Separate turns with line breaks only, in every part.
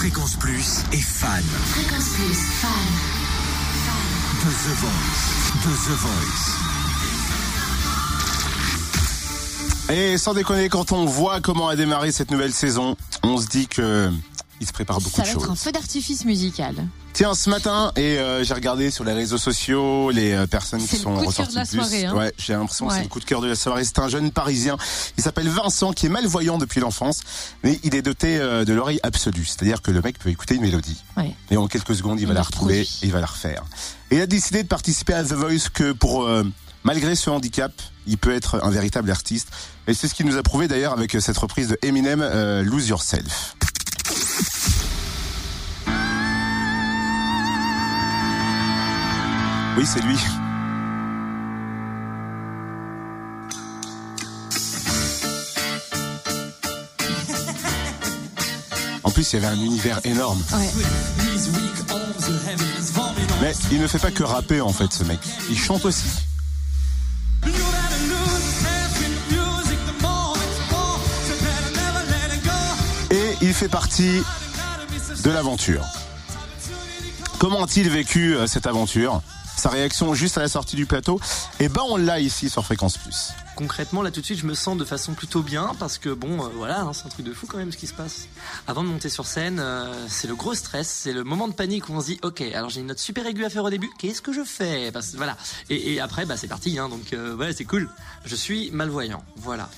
Fréquence Plus est fan.
Fréquence Plus, fan.
De The Voice. De The Voice.
Et sans déconner, quand on voit comment a démarré cette nouvelle saison, on se dit que il se prépare beaucoup
Ça
de
va être un
choses.
feu d'artifice musical.
Tiens, ce matin, et euh, j'ai regardé sur les réseaux sociaux les euh, personnes qui
C'est le
sont
coup de cœur
ressorties
de la
plus.
soirée, hein.
Ouais, j'ai l'impression que c'est le coup de cœur de la soirée. C'est un jeune Parisien. Il s'appelle Vincent, qui est malvoyant depuis l'enfance, mais il est doté euh, de l'oreille absolue. C'est-à-dire que le mec peut écouter une mélodie.
Ouais.
Et en quelques secondes, il,
Il
va la retrouver et il va la refaire. Et il a décidé de participer à The Voice que pour, euh, malgré ce handicap, il peut être un véritable artiste. Et c'est ce qu'il nous a prouvé d'ailleurs avec cette reprise de Eminem, euh, Lose Yourself. Oui, c'est lui. En plus, il y avait un univers énorme.
Ouais.
Mais il ne fait pas que rapper en fait, ce mec. Il chante aussi. Et il fait partie de l'aventure. Comment a-t-il vécu euh, cette aventure? Sa réaction juste à la sortie du plateau Eh ben, on l'a ici sur Fréquence Plus.
Concrètement, là tout de suite, je me sens de façon plutôt bien parce que bon, euh, voilà, hein, c'est un truc de fou quand même ce qui se passe. Avant de monter sur scène, euh, c'est le gros stress, c'est le moment de panique où on se dit, ok, alors j'ai une note super aiguë à faire au début, qu'est-ce que je fais? Voilà. Et, et après, bah c'est parti, hein, donc euh, ouais, c'est cool. Je suis malvoyant, voilà.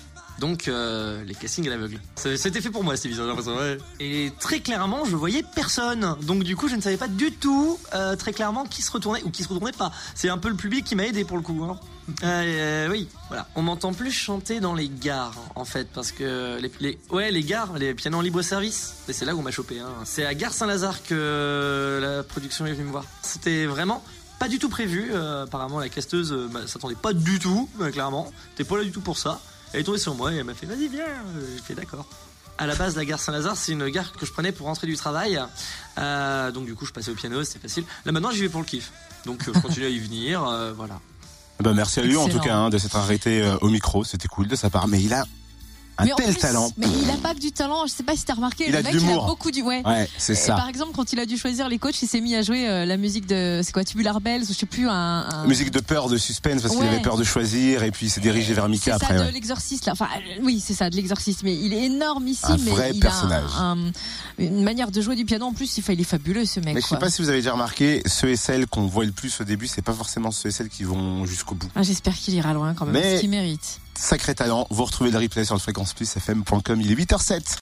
Donc euh, les castings à l'aveugle. C'était fait pour moi cette émission, ouais. Et très clairement, je voyais personne. Donc du coup, je ne savais pas du tout euh, très clairement qui se retournait ou qui se retournait pas. C'est un peu le public qui m'a aidé pour le coup. Hein. Euh, euh, oui, voilà. On m'entend plus chanter dans les gares, en fait, parce que les, ouais, les gares, les pianos en libre service. Et c'est là où on m'a chopé. Hein. C'est à Gare Saint-Lazare que la production est venue me voir. C'était vraiment pas du tout prévu. Apparemment, la casteuse bah, s'attendait pas du tout, clairement. T'es pas là du tout pour ça. Elle est tombée sur moi et elle m'a fait vas-y viens. Euh, J'ai fait d'accord. À la base, la gare Saint-Lazare, c'est une gare que je prenais pour rentrer du travail. Euh, donc du coup, je passais au piano, c'était facile. Là maintenant, j'y vais pour le kiff. Donc euh, je continue à y venir, euh, voilà.
Eh Ben, merci à lui en tout cas hein, de s'être arrêté euh, au micro. C'était cool de sa part. Mais il a un
Mais
tel
plus,
talent.
Mais il a pas du talent. Je sais pas si t'as remarqué.
Il
le
a
mec, il a beaucoup du. Ouais.
Ouais, c'est ça.
par exemple, quand il a dû choisir les coachs, il s'est mis à jouer euh, la musique de. C'est quoi, Tubular Bells ou je sais plus, un. un-
Musique de peur, de suspense, parce qu'il avait peur de choisir, et puis il s'est dirigé vers Mika
C'est
après.
ça de l'exorciste là. Enfin, euh, oui, c'est ça de l'exorciste. Mais il est énorme ici.
Un
mais
vrai
il
personnage.
a un- un- une manière de jouer du piano en plus. Il, fa- il est fabuleux ce mec.
Mais je sais pas si vous avez déjà remarqué, ceux et celles qu'on voit le plus au début, c'est pas forcément ceux et celles qui vont jusqu'au bout.
Ah, J'espère qu'il ira loin quand même.
Mais-
Ce qu'il mérite.
Sacré talent. Vous retrouvez le replay sur le fréquence plus fm.com. Il est 8h07.